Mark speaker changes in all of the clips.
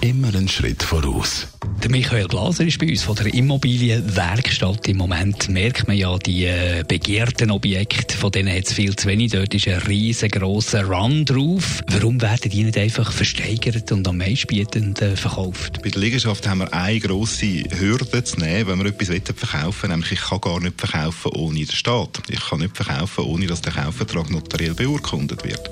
Speaker 1: Immer einen Schritt voraus.
Speaker 2: Der Michael Glaser ist bei uns von der Immobilienwerkstatt. Im Moment merkt man ja die äh, begehrten Objekte, von denen hat es viel zu wenig. Dort ist ein riesengroßer Run drauf. Warum werden die nicht einfach versteigert und am meistbietend äh, verkauft?
Speaker 3: Bei der Liegenschaft haben wir eine grosse Hürde zu nehmen, wenn wir etwas verkaufen wollen. Nämlich, ich kann gar nicht verkaufen ohne den Staat. Ich kann nicht verkaufen, ohne dass der Kaufvertrag notariell beurkundet wird.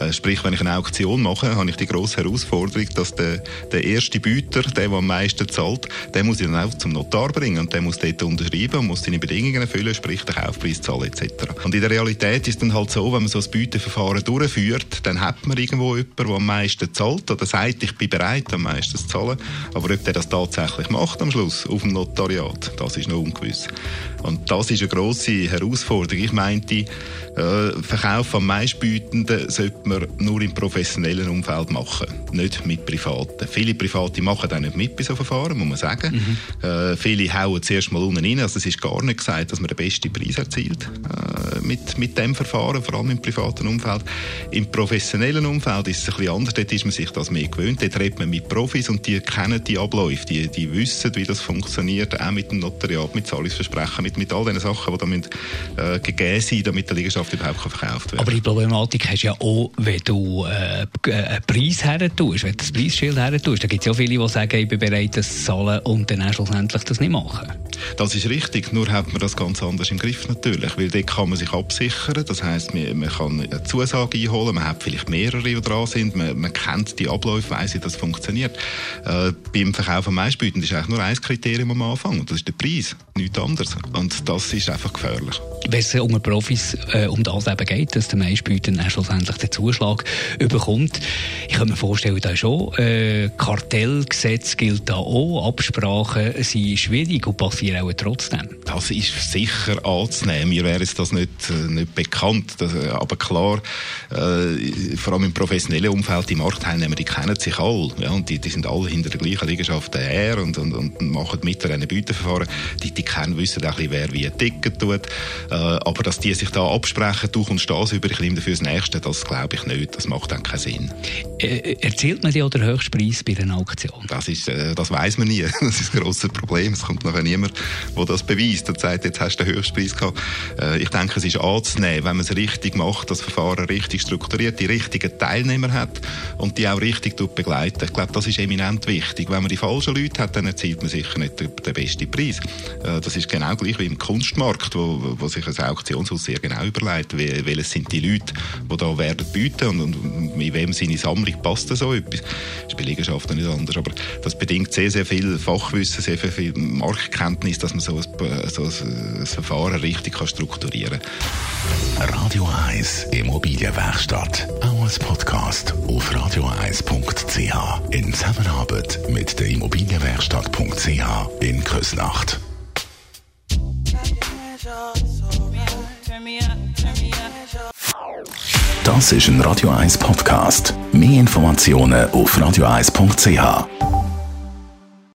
Speaker 3: Äh, sprich, wenn ich eine Auktion mache, habe ich die grosse Herausforderung, dass der, der erste Bieter, der, der am meisten zahlt, der muss ich dann auch zum Notar bringen und der muss dort unterschreiben und muss seine Bedingungen erfüllen, sprich den Kaufpreis zahlen etc. Und in der Realität ist dann halt so, wenn man so ein Bieterverfahren durchführt, dann hat man irgendwo jemanden, der am meisten zahlt oder sagt, ich bin bereit, am meisten zu zahlen. Aber ob der das tatsächlich macht am Schluss auf dem Notariat, das ist noch ungewiss. Und das ist eine grosse Herausforderung. Ich meinte, äh, Verkauf am meistbietenden sollte man nur im professionellen Umfeld machen, nicht mit Privaten. Viele Private machen auch nicht mit bei so Verfahren, muss man sagen. Mhm. Äh, viele hauen zuerst mal unten rein. Also es ist gar nicht gesagt, dass man den besten Preis erzielt äh, mit, mit dem Verfahren, vor allem im privaten Umfeld. Im professionellen Umfeld ist es ein bisschen anders. Dort ist man sich das mehr gewöhnt. Dort redet man mit Profis und die kennen die Abläufe. Die, die wissen, wie das funktioniert, auch mit dem Notariat, mit Zahlungsversprechen, mit, mit all diesen Sachen, die da müssen, äh, gegeben sind, damit die Liegenschaft überhaupt verkauft werden
Speaker 2: Aber die Problematik hast du ja auch, wenn du äh, einen Preis her tust, wenn du das Preisschild her tust. Da gibt es ja viele, die sagen, ich bin bereit, das zahlen und dann schlussendlich das nicht machen.
Speaker 3: Das ist richtig, nur hat man das ganz anders im Griff natürlich, weil dort kann man sich absichern, das heisst, man, man kann eine Zusage einholen, man hat vielleicht mehrere, die dran sind, man, man kennt die Abläufe, weiss, wie das funktioniert. Äh, beim Verkauf am Meistbieten ist eigentlich nur ein Kriterium am Anfang und das ist der Preis, nichts anderes. Und das ist einfach gefährlich.
Speaker 2: Wenn es um Profis äh, um das eben geht, dass der Meistbieten dann schlussendlich den Zuschlag überkommt, ich kann mir vorstellen, da schon äh, Kartellgesetz gilt da auch, Absprachen sind schwierig und passieren auch trotzdem.
Speaker 3: Das ist sicher anzunehmen. Mir wäre das nicht, äh, nicht bekannt. Das, äh, aber klar, äh, vor allem im professionellen Umfeld, die Marktteilnehmer, die kennen sich alle. Ja, und die, die sind alle hinter der gleichen Liegenschaft her und, und, und machen mit an einem Bieterverfahren. Die, die kennen, wissen auch bisschen, wer wie ein Ticket tut. Äh, aber dass die sich da absprechen, du kommst das über, ich nehme dafür das Nächste, das glaube ich nicht. Das macht dann keinen Sinn.
Speaker 2: Äh, erzählt man dir auch den Höchstpreis bei einer Auktion?
Speaker 3: Das, ist, äh, das weiß man nie. Das ist ein grosses Problem. Es kommt nachher niemand, der das beweist und sagt, jetzt hast du den Höchstpreis gehabt. Äh, ich denke, es ist anzunehmen, wenn man es richtig macht, das Verfahren richtig strukturiert, die richtigen Teilnehmer hat und die auch richtig begleitet. Ich glaube, das ist eminent wichtig. Wenn man die falschen Leute hat, dann erzielt man sicher nicht den, besten Preis. Äh, das ist genau gleich wie im Kunstmarkt, wo, wo sich ein Auktionshaus sehr genau überlegt, welche sind die Leute, die da werden bieten und, und mit wem seine Sammlung passt so etwas. Das ist bei Liegenschaften nicht anders, aber das bedingt sehr, sehr viel Fachwissen, sehr viel Marktkenntnis, dass man so ein, so ein, Verfahren richtig kann strukturieren
Speaker 1: kann. Radio 1 Immobilienwerkstatt, auch als Podcast auf radio1.ch in Zusammenarbeit mit der Immobilienwerkstatt.ch in Küsnacht. Das ist ein Radio 1 Podcast. Mehr Informationen auf radio1.ch.